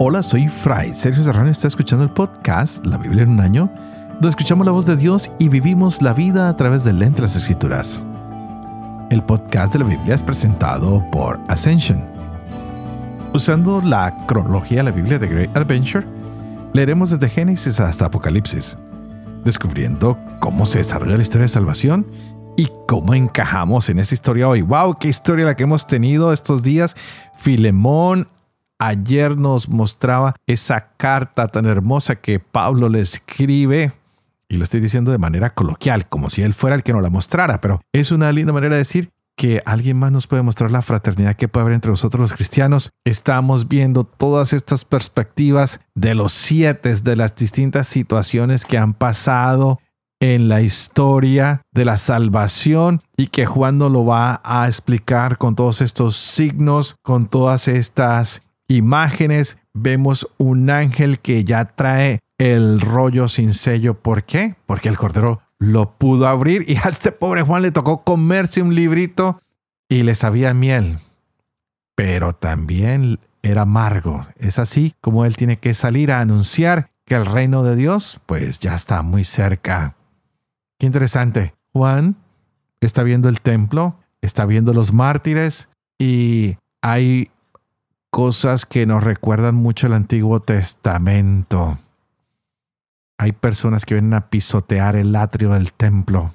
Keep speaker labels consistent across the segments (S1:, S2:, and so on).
S1: Hola, soy Fray. Sergio Serrano está escuchando el podcast La Biblia en un año, donde escuchamos la voz de Dios y vivimos la vida a través de las escrituras. El podcast de la Biblia es presentado por Ascension. Usando la cronología de la Biblia de Great Adventure, leeremos desde Génesis hasta Apocalipsis, descubriendo cómo se desarrolla la historia de salvación y cómo encajamos en esa historia hoy. ¡Wow! ¡Qué historia la que hemos tenido estos días! Filemón ayer nos mostraba esa carta tan hermosa que Pablo le escribe. Y lo estoy diciendo de manera coloquial, como si él fuera el que nos la mostrara, pero es una linda manera de decir que alguien más nos puede mostrar la fraternidad que puede haber entre nosotros los cristianos. Estamos viendo todas estas perspectivas de los siete, de las distintas situaciones que han pasado en la historia de la salvación y que Juan nos lo va a explicar con todos estos signos, con todas estas imágenes. Vemos un ángel que ya trae el rollo sin sello. ¿Por qué? Porque el cordero lo pudo abrir y a este pobre Juan le tocó comerse un librito y le sabía miel. Pero también era amargo. Es así como él tiene que salir a anunciar que el reino de Dios pues ya está muy cerca. Qué interesante. Juan está viendo el templo, está viendo los mártires y hay cosas que nos recuerdan mucho el Antiguo Testamento. Hay personas que vienen a pisotear el atrio del templo.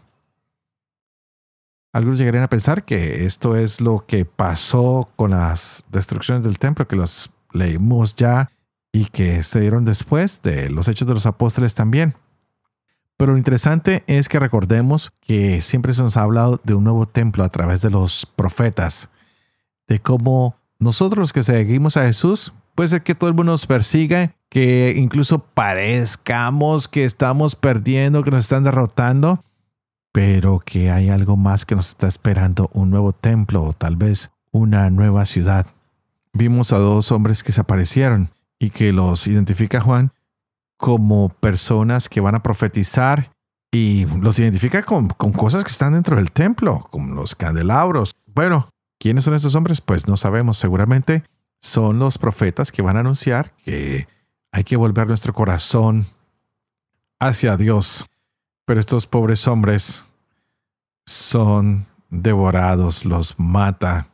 S1: Algunos llegarían a pensar que esto es lo que pasó con las destrucciones del templo, que los leímos ya y que se dieron después de los hechos de los apóstoles también. Pero lo interesante es que recordemos que siempre se nos ha hablado de un nuevo templo a través de los profetas, de cómo nosotros los que seguimos a Jesús, puede ser que todo el mundo nos persiga, que incluso parezcamos que estamos perdiendo, que nos están derrotando, pero que hay algo más que nos está esperando, un nuevo templo o tal vez una nueva ciudad. Vimos a dos hombres que se aparecieron y que los identifica Juan como personas que van a profetizar y los identifica con, cosas que están dentro del templo, como los candelabros. Bueno, ¿quiénes son estos hombres? Pues no sabemos, seguramente son los profetas que van a anunciar que hay que volver nuestro corazón hacia Dios. Pero estos pobres hombres son devorados, los mata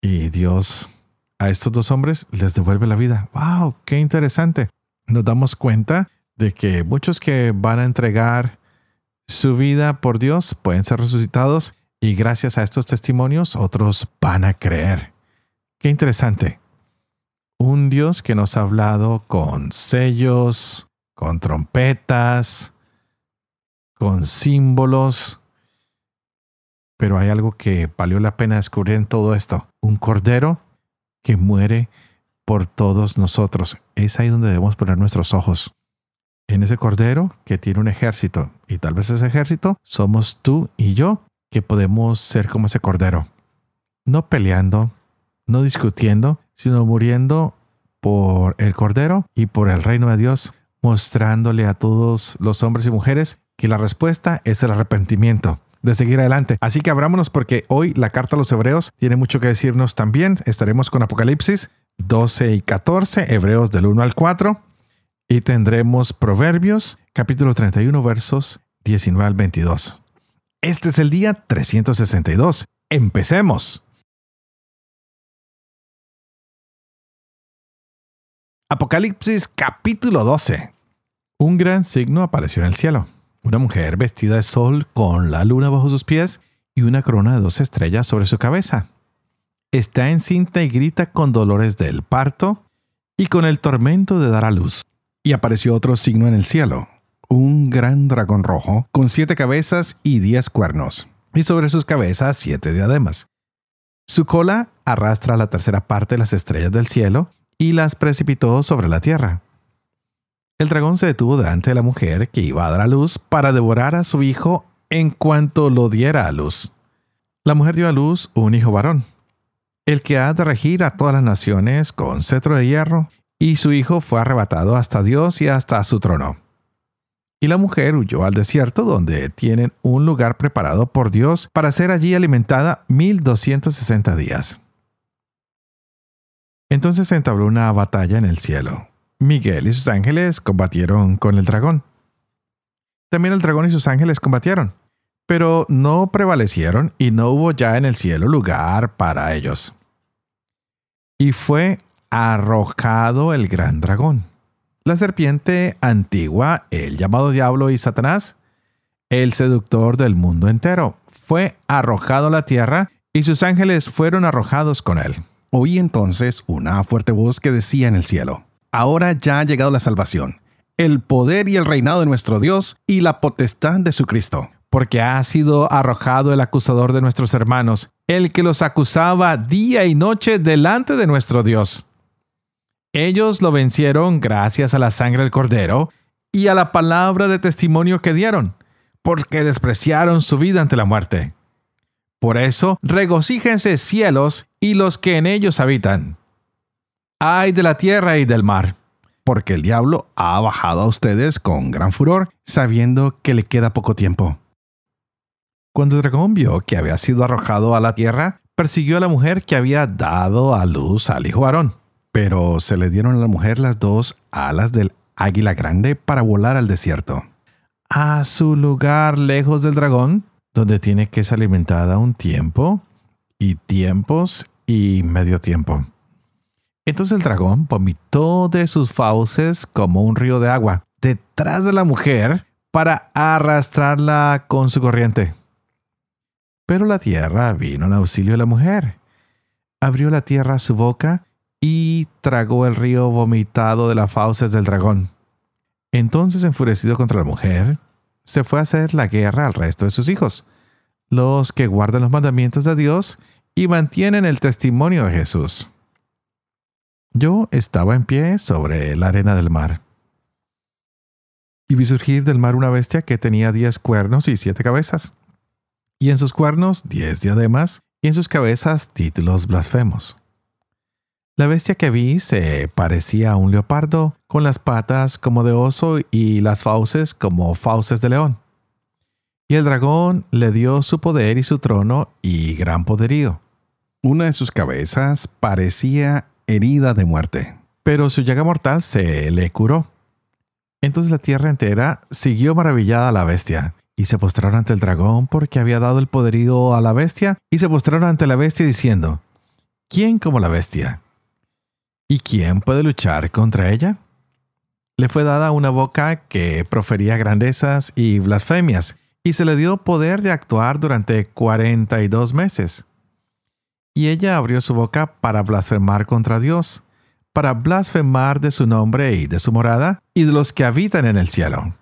S1: y Dios a estos dos hombres les devuelve la vida. ¡Wow! ¡Qué interesante! nos damos cuenta de que muchos que van a entregar su vida por Dios pueden ser resucitados y gracias a estos testimonios otros van a creer. Qué interesante. Un Dios que nos ha hablado con sellos, con trompetas, con símbolos. Pero hay algo que valió la pena descubrir en todo esto. Un cordero que muere por todos nosotros. Es ahí donde debemos poner nuestros ojos. En ese cordero que tiene un ejército. Y tal vez ese ejército somos tú y yo que podemos ser como ese cordero. No peleando, no discutiendo, sino muriendo por el cordero y por el reino de Dios, mostrándole a todos los hombres y mujeres que la respuesta es el arrepentimiento de seguir adelante. Así que abrámonos porque hoy la carta a los hebreos tiene mucho que decirnos también. Estaremos con Apocalipsis 12 y 14, Hebreos del 1 al 4, y tendremos Proverbios, capítulo 31, versos 19 al 22. Este es el día 362. Empecemos. Apocalipsis capítulo 12. Un gran signo apareció en el cielo. Una mujer vestida de sol con la luna bajo sus pies y una corona de dos estrellas sobre su cabeza está encinta y grita con dolores del parto y con el tormento de dar a luz. Y apareció otro signo en el cielo, un gran dragón rojo, con siete cabezas y diez cuernos, y sobre sus cabezas siete diademas. Su cola arrastra la tercera parte de las estrellas del cielo y las precipitó sobre la tierra. El dragón se detuvo delante de la mujer que iba a dar a luz para devorar a su hijo en cuanto lo diera a luz. La mujer dio a luz un hijo varón el que ha de regir a todas las naciones con cetro de hierro, y su hijo fue arrebatado hasta Dios y hasta su trono. Y la mujer huyó al desierto donde tienen un lugar preparado por Dios para ser allí alimentada mil doscientos sesenta días. Entonces se entabló una batalla en el cielo. Miguel y sus ángeles combatieron con el dragón. También el dragón y sus ángeles combatieron, pero no prevalecieron y no hubo ya en el cielo lugar para ellos. Y fue arrojado el gran dragón, la serpiente antigua, el llamado diablo y Satanás, el seductor del mundo entero, fue arrojado a la tierra y sus ángeles fueron arrojados con él. Oí entonces una fuerte voz que decía en el cielo, Ahora ya ha llegado la salvación, el poder y el reinado de nuestro Dios y la potestad de su Cristo, porque ha sido arrojado el acusador de nuestros hermanos, el que los acusaba día y noche delante de nuestro Dios. Ellos lo vencieron gracias a la sangre del cordero y a la palabra de testimonio que dieron, porque despreciaron su vida ante la muerte. Por eso, regocíjense cielos y los que en ellos habitan. Ay de la tierra y del mar, porque el diablo ha bajado a ustedes con gran furor, sabiendo que le queda poco tiempo. Cuando dragón vio que había sido arrojado a la tierra, persiguió a la mujer que había dado a luz al hijo Aarón. Pero se le dieron a la mujer las dos alas del águila grande para volar al desierto. A su lugar lejos del dragón, donde tiene que ser alimentada un tiempo y tiempos y medio tiempo. Entonces el dragón vomitó de sus fauces como un río de agua detrás de la mujer para arrastrarla con su corriente. Pero la tierra vino en auxilio de la mujer. Abrió la tierra su boca y tragó el río vomitado de las fauces del dragón. Entonces, enfurecido contra la mujer, se fue a hacer la guerra al resto de sus hijos, los que guardan los mandamientos de Dios y mantienen el testimonio de Jesús. Yo estaba en pie sobre la arena del mar. Y vi surgir del mar una bestia que tenía diez cuernos y siete cabezas, y en sus cuernos diez diademas, y en sus cabezas títulos blasfemos. La bestia que vi se parecía a un leopardo, con las patas como de oso y las fauces como fauces de león. Y el dragón le dio su poder y su trono y gran poderío. Una de sus cabezas parecía herida de muerte, pero su llaga mortal se le curó. Entonces la tierra entera siguió maravillada a la bestia, y se postraron ante el dragón porque había dado el poderío a la bestia, y se postraron ante la bestia diciendo, ¿quién como la bestia? ¿Y quién puede luchar contra ella? Le fue dada una boca que profería grandezas y blasfemias, y se le dio poder de actuar durante cuarenta y dos meses. Y ella abrió su boca para blasfemar contra Dios, para blasfemar de su nombre y de su morada, y de los que habitan en el cielo.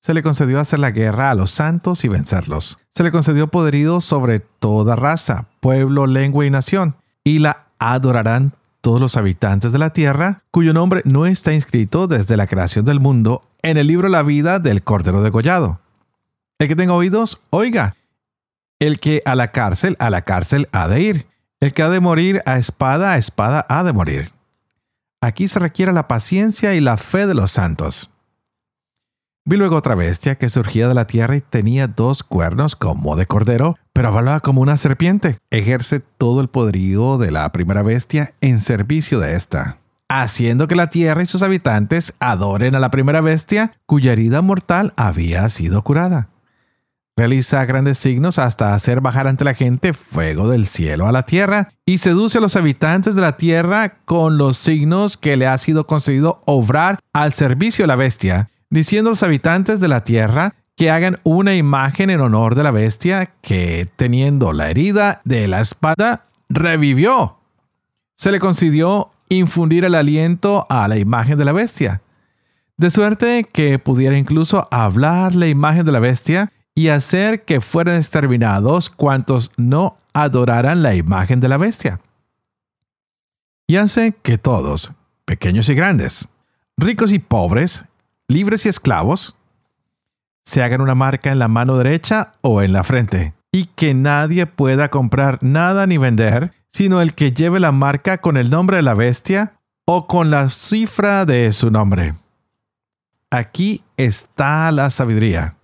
S1: Se le concedió hacer la guerra a los santos y vencerlos. Se le concedió poderío sobre toda raza, pueblo, lengua y nación, y la adorarán todos los habitantes de la tierra, cuyo nombre no está inscrito desde la creación del mundo en el libro La vida del Cordero degollado. El que tenga oídos, oiga. El que a la cárcel, a la cárcel ha de ir. El que ha de morir a espada, a espada ha de morir. Aquí se requiere la paciencia y la fe de los santos. Vi luego otra bestia que surgía de la tierra y tenía dos cuernos como de cordero, pero hablaba como una serpiente. Ejerce todo el poderío de la primera bestia en servicio de esta, haciendo que la tierra y sus habitantes adoren a la primera bestia cuya herida mortal había sido curada. Realiza grandes signos hasta hacer bajar ante la gente fuego del cielo a la tierra y seduce a los habitantes de la tierra con los signos que le ha sido concedido obrar al servicio de la bestia diciendo a los habitantes de la tierra que hagan una imagen en honor de la bestia que, teniendo la herida de la espada, revivió. Se le concedió infundir el aliento a la imagen de la bestia, de suerte que pudiera incluso hablar la imagen de la bestia y hacer que fueran exterminados cuantos no adoraran la imagen de la bestia. Y hace que todos, pequeños y grandes, ricos y pobres, libres y esclavos, se hagan una marca en la mano derecha o en la frente, y que nadie pueda comprar nada ni vender, sino el que lleve la marca con el nombre de la bestia o con la cifra de su nombre. Aquí está la sabiduría.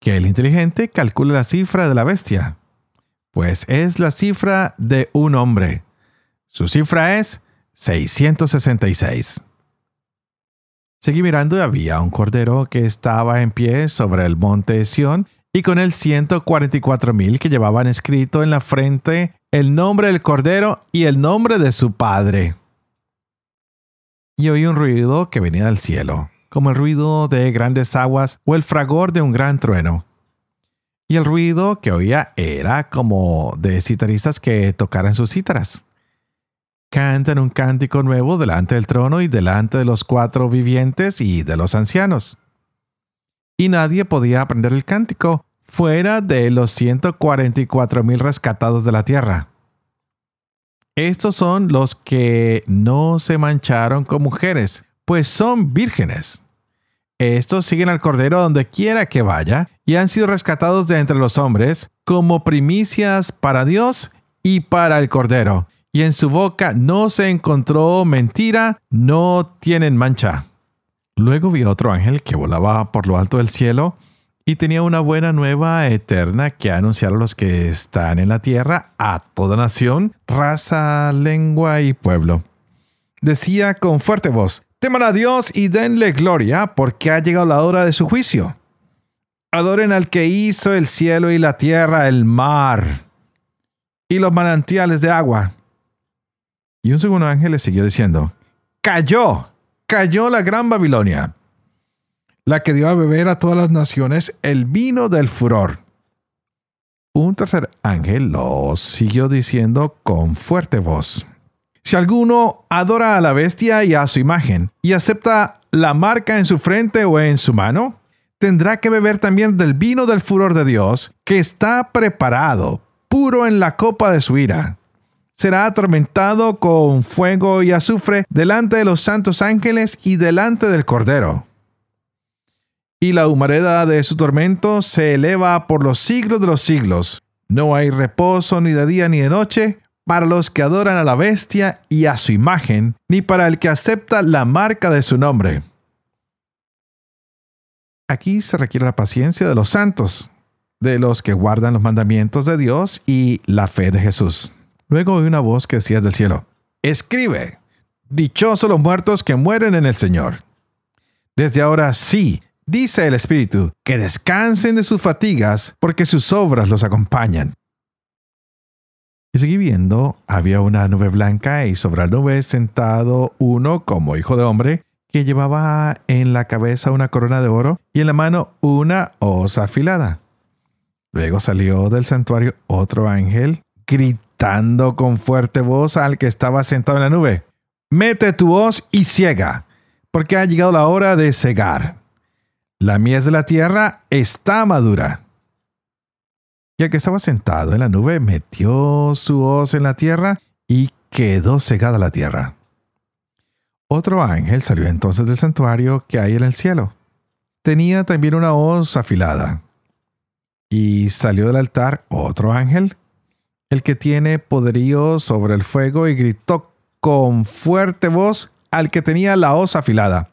S1: Que el inteligente calcule la cifra de la bestia, pues es la cifra de un hombre. Su cifra es 666. Seguí mirando y había un cordero que estaba en pie sobre el monte Sión y con él 144 mil que llevaban escrito en la frente el nombre del cordero y el nombre de su padre. Y oí un ruido que venía del cielo, como el ruido de grandes aguas o el fragor de un gran trueno. Y el ruido que oía era como de citaristas que tocaran sus cítaras. Cantan un cántico nuevo delante del trono y delante de los cuatro vivientes y de los ancianos y nadie podía aprender el cántico fuera de los 144 mil rescatados de la tierra. Estos son los que no se mancharon con mujeres, pues son vírgenes. Estos siguen al Cordero donde quiera que vaya y han sido rescatados de entre los hombres como primicias para Dios y para el Cordero. Y en su boca no se encontró mentira, no tienen mancha. Luego vi otro ángel que volaba por lo alto del cielo y tenía una buena nueva eterna que anunciar a los que están en la tierra, a toda nación, raza, lengua y pueblo. Decía con fuerte voz, teman a Dios y denle gloria porque ha llegado la hora de su juicio. Adoren al que hizo el cielo y la tierra, el mar y los manantiales de agua. Y un segundo ángel le siguió diciendo, cayó cayó la gran Babilonia, la que dio a beber a todas las naciones el vino del furor. Un tercer ángel lo siguió diciendo con fuerte voz. Si alguno adora a la bestia y a su imagen, y acepta la marca en su frente o en su mano, tendrá que beber también del vino del furor de Dios, que está preparado, puro en la copa de su ira será atormentado con fuego y azufre delante de los santos ángeles y delante del Cordero. Y la humareda de su tormento se eleva por los siglos de los siglos. No hay reposo ni de día ni de noche para los que adoran a la bestia y a su imagen, ni para el que acepta la marca de su nombre. Aquí se requiere la paciencia de los santos, de los que guardan los mandamientos de Dios y la fe de Jesús. Luego oí una voz que decía del cielo, Escribe, dichosos los muertos que mueren en el Señor. Desde ahora sí, dice el Espíritu, que descansen de sus fatigas, porque sus obras los acompañan. Y seguí viendo, había una nube blanca y sobre la nube sentado uno como hijo de hombre, que llevaba en la cabeza una corona de oro y en la mano una hoz afilada. Luego salió del santuario otro ángel, gritando con fuerte voz al que estaba sentado en la nube, mete tu voz y ciega, porque ha llegado la hora de cegar. La mies de la tierra está madura. Y el que estaba sentado en la nube metió su hoz en la tierra y quedó cegada la tierra. Otro ángel salió entonces del santuario que hay en el cielo. Tenía también una hoz afilada. Y salió del altar otro ángel el que tiene poderío sobre el fuego y gritó con fuerte voz al que tenía la hoz afilada.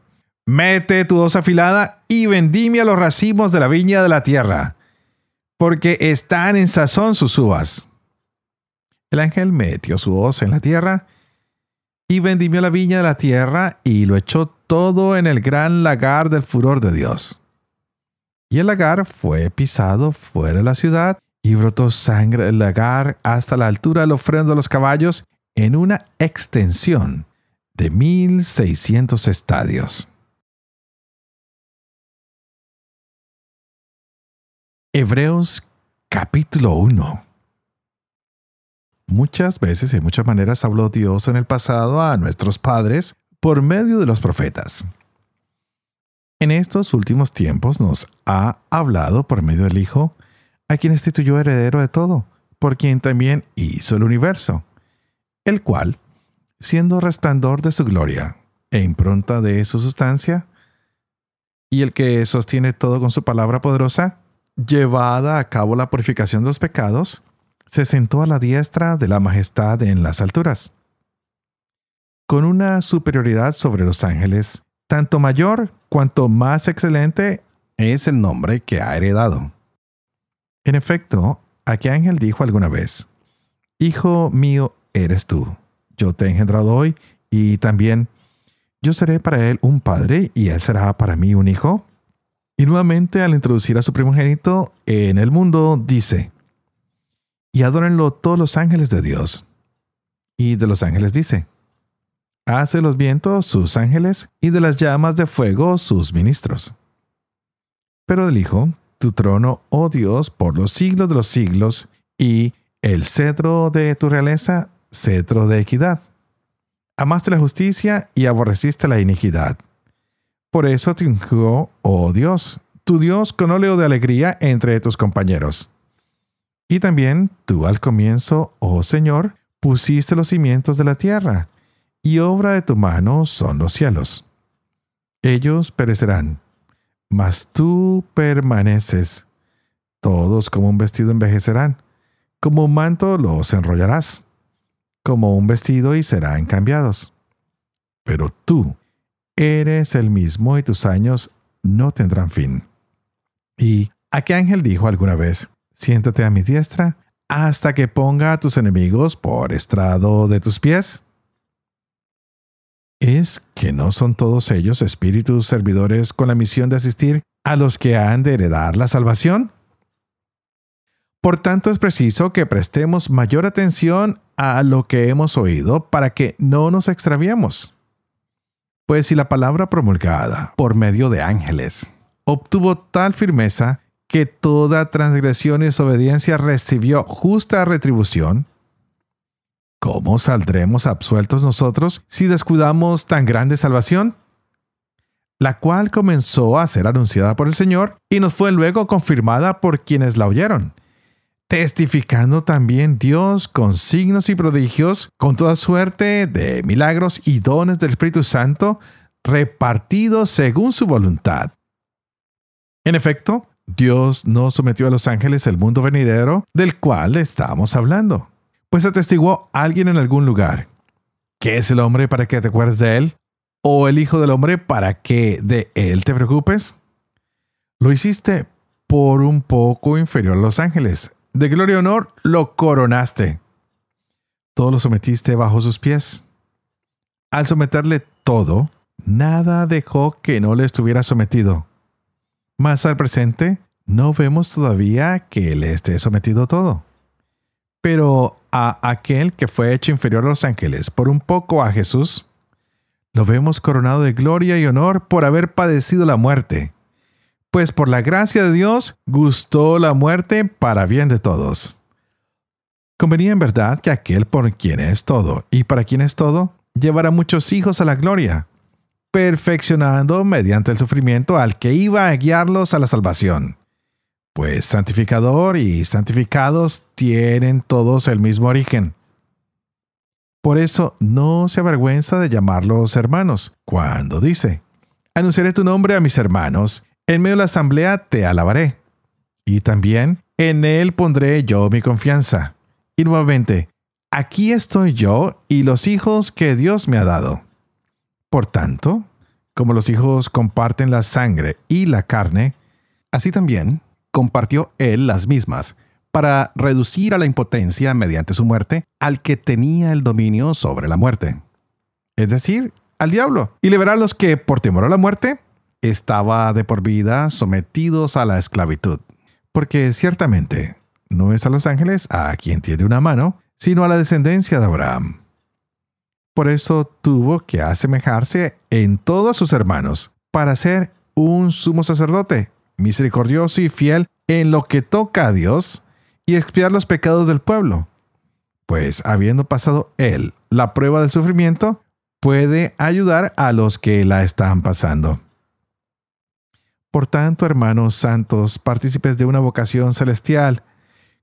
S1: Mete tu hoz afilada y vendimia los racimos de la viña de la tierra, porque están en sazón sus uvas. El ángel metió su hoz en la tierra y vendimió la viña de la tierra y lo echó todo en el gran lagar del furor de Dios. Y el lagar fue pisado fuera de la ciudad y brotó sangre del lagar hasta la altura del ofrendo de los caballos en una extensión de 1600 estadios. Hebreos capítulo 1 Muchas veces y muchas maneras habló Dios en el pasado a nuestros padres por medio de los profetas. En estos últimos tiempos nos ha hablado por medio del Hijo, a quien instituyó heredero de todo, por quien también hizo el universo, el cual, siendo resplandor de su gloria e impronta de su sustancia, y el que sostiene todo con su palabra poderosa, llevada a cabo la purificación de los pecados, se sentó a la diestra de la majestad en las alturas, con una superioridad sobre los ángeles, tanto mayor cuanto más excelente es el nombre que ha heredado. En efecto, aquel ángel dijo alguna vez, Hijo mío eres tú, yo te he engendrado hoy, y también, yo seré para él un padre y él será para mí un hijo. Y nuevamente al introducir a su primogénito en el mundo, dice, y adórenlo todos los ángeles de Dios. Y de los ángeles dice, hace los vientos sus ángeles y de las llamas de fuego sus ministros. Pero del Hijo, tu trono, oh Dios, por los siglos de los siglos, y el cetro de tu realeza, cetro de equidad. Amaste la justicia y aborreciste la iniquidad. Por eso te ungió, oh Dios, tu Dios con óleo de alegría entre tus compañeros. Y también tú al comienzo, oh Señor, pusiste los cimientos de la tierra, y obra de tu mano son los cielos. Ellos perecerán, mas tú permaneces. Todos como un vestido envejecerán, como un manto los enrollarás, como un vestido y serán cambiados. Pero tú eres el mismo y tus años no tendrán fin. ¿Y a qué ángel dijo alguna vez, siéntate a mi diestra hasta que ponga a tus enemigos por estrado de tus pies? ¿Es que no son todos ellos espíritus servidores con la misión de asistir a los que han de heredar la salvación? Por tanto, es preciso que prestemos mayor atención a lo que hemos oído para que no nos extraviemos. Pues si la palabra promulgada por medio de ángeles obtuvo tal firmeza que toda transgresión y desobediencia recibió justa retribución, ¿cómo saldremos absueltos nosotros si descuidamos tan grande salvación? La cual comenzó a ser anunciada por el Señor y nos fue luego confirmada por quienes la oyeron, testificando también Dios con signos y prodigios, con toda suerte de milagros y dones del Espíritu Santo, repartidos según su voluntad. En efecto, Dios no sometió a los ángeles el mundo venidero del cual estamos hablando, pues atestiguó alguien en algún lugar. ¿Qué es el hombre para que te acuerdes de él? ¿O el Hijo del Hombre para que de él te preocupes? Lo hiciste por un poco inferior a los ángeles. De gloria y honor lo coronaste. Todo lo sometiste bajo sus pies. Al someterle todo, nada dejó que no le estuviera sometido. Más al presente, no vemos todavía que le esté sometido todo. Pero a aquel que fue hecho inferior a los ángeles, por un poco a Jesús, lo vemos coronado de gloria y honor por haber padecido la muerte. Pues por la gracia de Dios gustó la muerte para bien de todos. Convenía en verdad que aquel por quien es todo y para quien es todo, llevará muchos hijos a la gloria, perfeccionando mediante el sufrimiento al que iba a guiarlos a la salvación. Pues santificador y santificados tienen todos el mismo origen. Por eso no se avergüenza de llamarlos hermanos, cuando dice, anunciaré tu nombre a mis hermanos, en medio de la asamblea te alabaré. Y también en él pondré yo mi confianza. Y nuevamente, aquí estoy yo y los hijos que Dios me ha dado. Por tanto, como los hijos comparten la sangre y la carne, así también compartió él las mismas, para reducir a la impotencia mediante su muerte al que tenía el dominio sobre la muerte, es decir, al diablo, y liberar a los que, por temor a la muerte, estaba de por vida sometidos a la esclavitud. Porque ciertamente no es a los ángeles a quien tiene una mano, sino a la descendencia de Abraham. Por eso tuvo que asemejarse en todos sus hermanos, para ser un sumo sacerdote, misericordioso y fiel en lo que toca a Dios, y expiar los pecados del pueblo. Pues habiendo pasado él la prueba del sufrimiento, puede ayudar a los que la están pasando. Por tanto, hermanos santos, partícipes de una vocación celestial,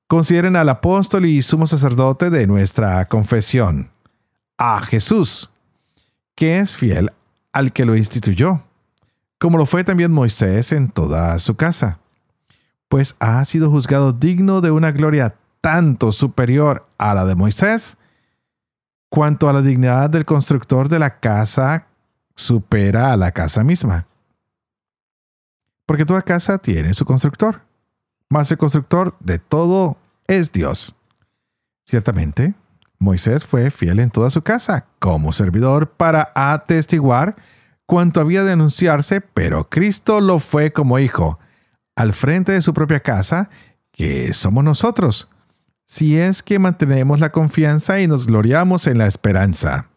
S1: consideren al apóstol y sumo sacerdote de nuestra confesión, a Jesús, que es fiel al que lo instituyó, como lo fue también Moisés en toda su casa, pues ha sido juzgado digno de una gloria tanto superior a la de Moisés, cuanto a la dignidad del constructor de la casa supera a la casa misma. Porque toda casa tiene su constructor, mas el constructor de todo es Dios. Ciertamente, Moisés fue fiel en toda su casa como servidor para atestiguar cuanto había de anunciarse, pero Cristo lo fue como hijo, al frente de su propia casa, que somos nosotros, si es que mantenemos la confianza y nos gloriamos en la esperanza.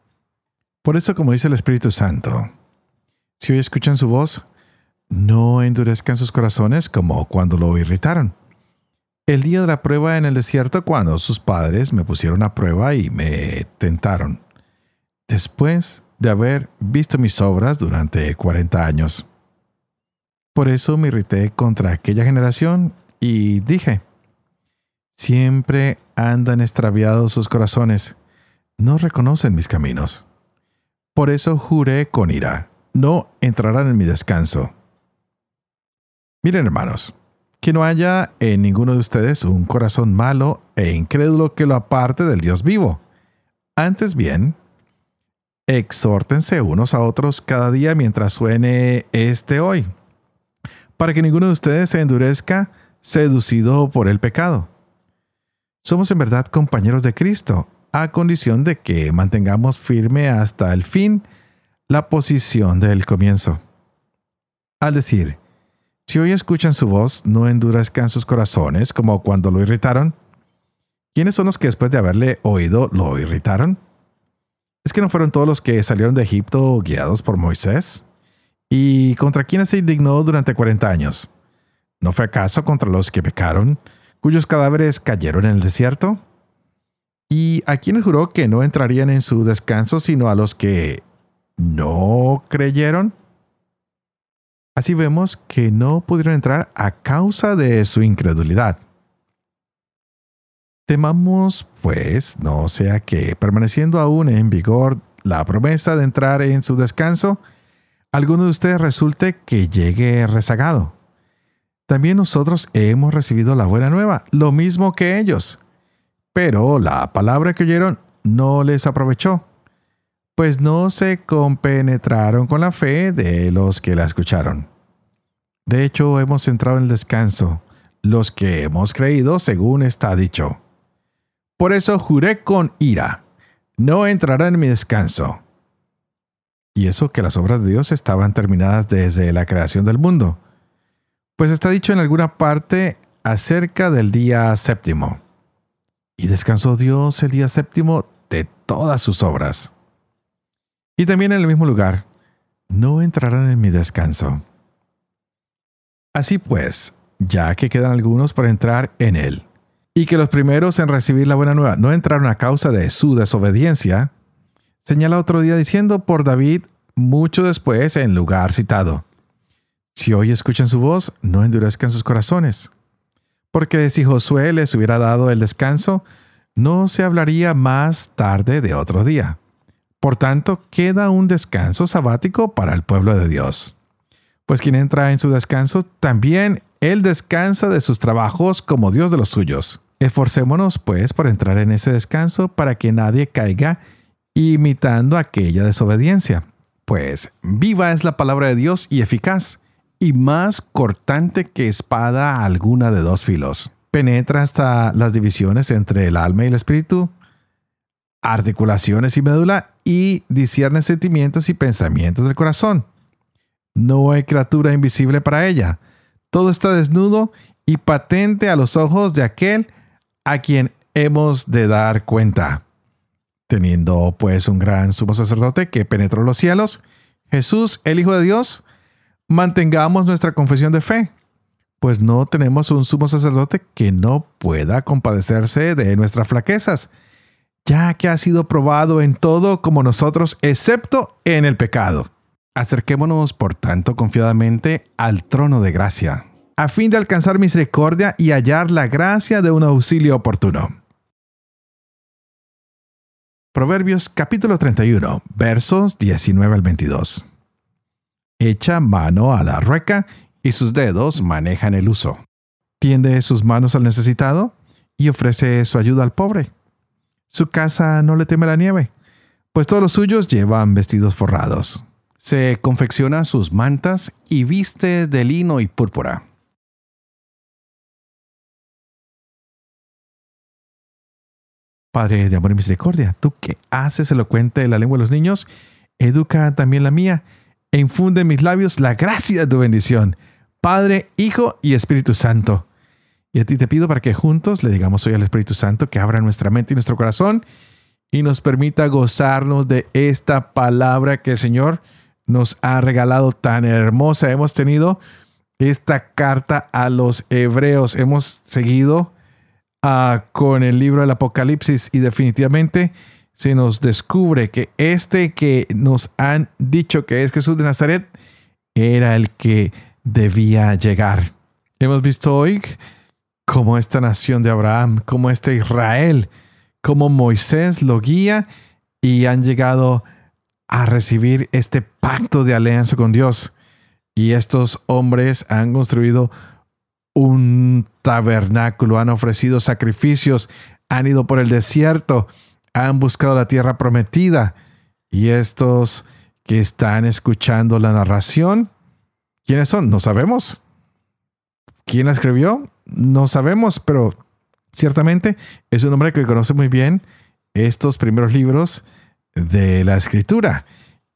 S1: Por eso, como dice el Espíritu Santo, si hoy escuchan su voz, no endurezcan sus corazones como cuando lo irritaron. El día de la prueba en el desierto cuando sus padres me pusieron a prueba y me tentaron, después de haber visto mis obras durante 40 años. Por eso me irrité contra aquella generación y dije, siempre andan extraviados sus corazones, no reconocen mis caminos. Por eso juré con ira, no entrarán en mi descanso. Miren hermanos, que no haya en ninguno de ustedes un corazón malo e incrédulo que lo aparte del Dios vivo. Antes bien, exhórtense unos a otros cada día mientras suene este hoy, para que ninguno de ustedes se endurezca seducido por el pecado. Somos en verdad compañeros de Cristo, a condición de que mantengamos firme hasta el fin la posición del comienzo. Al decir, si hoy escuchan su voz, no endurezcan sus corazones como cuando lo irritaron. ¿Quiénes son los que después de haberle oído lo irritaron? ¿Es que no fueron todos los que salieron de Egipto guiados por Moisés? ¿Y contra quiénes se indignó durante 40 años? ¿No fue acaso contra los que pecaron, cuyos cadáveres cayeron en el desierto? ¿Y a quiénes juró que no entrarían en su descanso sino a los que no creyeron? Así vemos que no pudieron entrar a causa de su incredulidad. Temamos, pues, no sea que, permaneciendo aún en vigor la promesa de entrar en su descanso, alguno de ustedes resulte que llegue rezagado. También nosotros hemos recibido la buena nueva, lo mismo que ellos. Pero la palabra que oyeron no les aprovechó, pues no se compenetraron con la fe de los que la escucharon. De hecho, hemos entrado en el descanso, los que hemos creído según está dicho. Por eso juré con ira, no entrará en mi descanso. Y eso que las obras de Dios estaban terminadas desde la creación del mundo. Pues está dicho en alguna parte acerca del día séptimo. Y descansó Dios el día séptimo de todas sus obras. Y también en el mismo lugar, no entrarán en mi descanso. Así pues, ya que quedan algunos por entrar en él, y que los primeros en recibir la buena nueva no entraron a causa de su desobediencia, señala otro día diciendo por David mucho después en lugar citado. Si hoy escuchan su voz, no endurezcan sus corazones. Porque si Josué les hubiera dado el descanso, no se hablaría más tarde de otro día. Por tanto, queda un descanso sabático para el pueblo de Dios. Pues quien entra en su descanso, también él descansa de sus trabajos como Dios de los suyos. Esforcémonos, pues, por entrar en ese descanso para que nadie caiga imitando aquella desobediencia. Pues viva es la palabra de Dios y eficaz, y más cortante que espada alguna de dos filos. Penetra hasta las divisiones entre el alma y el espíritu, articulaciones y médula, y discierne sentimientos y pensamientos del corazón no hay criatura invisible para ella. Todo está desnudo y patente a los ojos de aquel a quien hemos de dar cuenta. Teniendo pues un gran sumo sacerdote que penetró los cielos, Jesús, el Hijo de Dios, mantengamos nuestra confesión de fe, pues no tenemos un sumo sacerdote que no pueda compadecerse de nuestras flaquezas, ya que ha sido probado en todo como nosotros, excepto en el pecado Acerquémonos, por tanto, confiadamente al trono de gracia, a fin de alcanzar misericordia y hallar la gracia de un auxilio oportuno. Proverbios capítulo 31, versos 19 al 22. Echa mano a la rueca y sus dedos manejan el uso. Tiende sus manos al necesitado y ofrece su ayuda al pobre. Su casa no le teme la nieve, pues todos los suyos llevan vestidos forrados se confecciona sus mantas y viste de lino y púrpura. Padre de amor y misericordia, tú que haces elocuente la lengua de los niños, educa también la mía e infunde en mis labios la gracia de tu bendición. Padre, Hijo y Espíritu Santo. Y a ti te pido para que juntos le digamos hoy al Espíritu Santo que abra nuestra mente y nuestro corazón y nos permita gozarnos de esta palabra que el Señor nos ha regalado tan hermosa. Hemos tenido esta carta a los hebreos. Hemos seguido con el libro del Apocalipsis y definitivamente se nos descubre que este que nos han dicho que es Jesús de Nazaret era el que debía llegar. Hemos visto hoy cómo esta nación de Abraham, cómo este Israel, cómo Moisés lo guía y han llegado a recibir este pacto de alianza con Dios. Y estos hombres han construido un tabernáculo, han ofrecido sacrificios, han ido por el desierto, han buscado la tierra prometida. Y estos que están escuchando la narración, ¿quiénes son? No sabemos. ¿Quién la escribió? No sabemos, pero ciertamente es un hombre que conoce muy bien estos primeros libros de la escritura.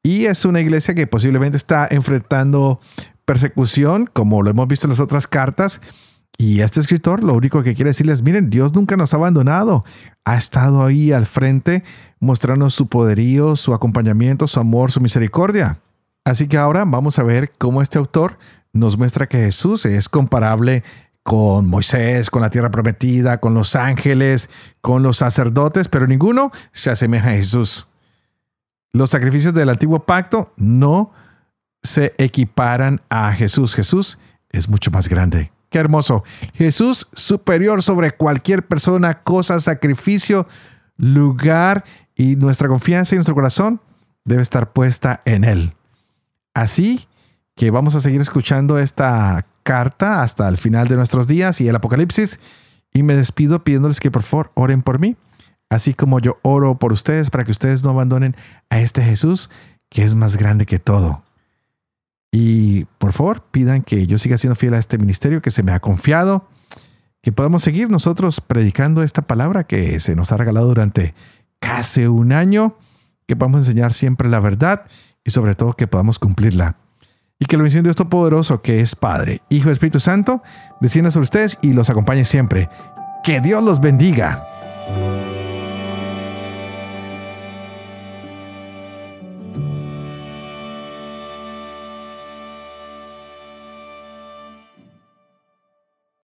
S1: Y es una iglesia que posiblemente está enfrentando persecución, como lo hemos visto en las otras cartas. Y este escritor lo único que quiere decirles, miren, Dios nunca nos ha abandonado. Ha estado ahí al frente, mostrándonos su poderío, su acompañamiento, su amor, su misericordia. Así que ahora vamos a ver cómo este autor nos muestra que Jesús es comparable con Moisés, con la tierra prometida, con los ángeles, con los sacerdotes, pero ninguno se asemeja a Jesús. Los sacrificios del antiguo pacto no se equiparan a Jesús. Jesús es mucho más grande. Qué hermoso. Jesús superior sobre cualquier persona, cosa, sacrificio, lugar y nuestra confianza y nuestro corazón debe estar puesta en Él. Así que vamos a seguir escuchando esta carta hasta el final de nuestros días y el Apocalipsis. Y me despido pidiéndoles que por favor oren por mí así como yo oro por ustedes para que ustedes no abandonen a este Jesús que es más grande que todo. Y por favor, pidan que yo siga siendo fiel a este ministerio que se me ha confiado, que podamos seguir nosotros predicando esta palabra que se nos ha regalado durante casi un año, que podamos enseñar siempre la verdad y sobre todo que podamos cumplirla. Y que la misión de Dios Todopoderoso, que es Padre, Hijo Espíritu Santo, descienda sobre ustedes y los acompañe siempre. Que Dios los bendiga.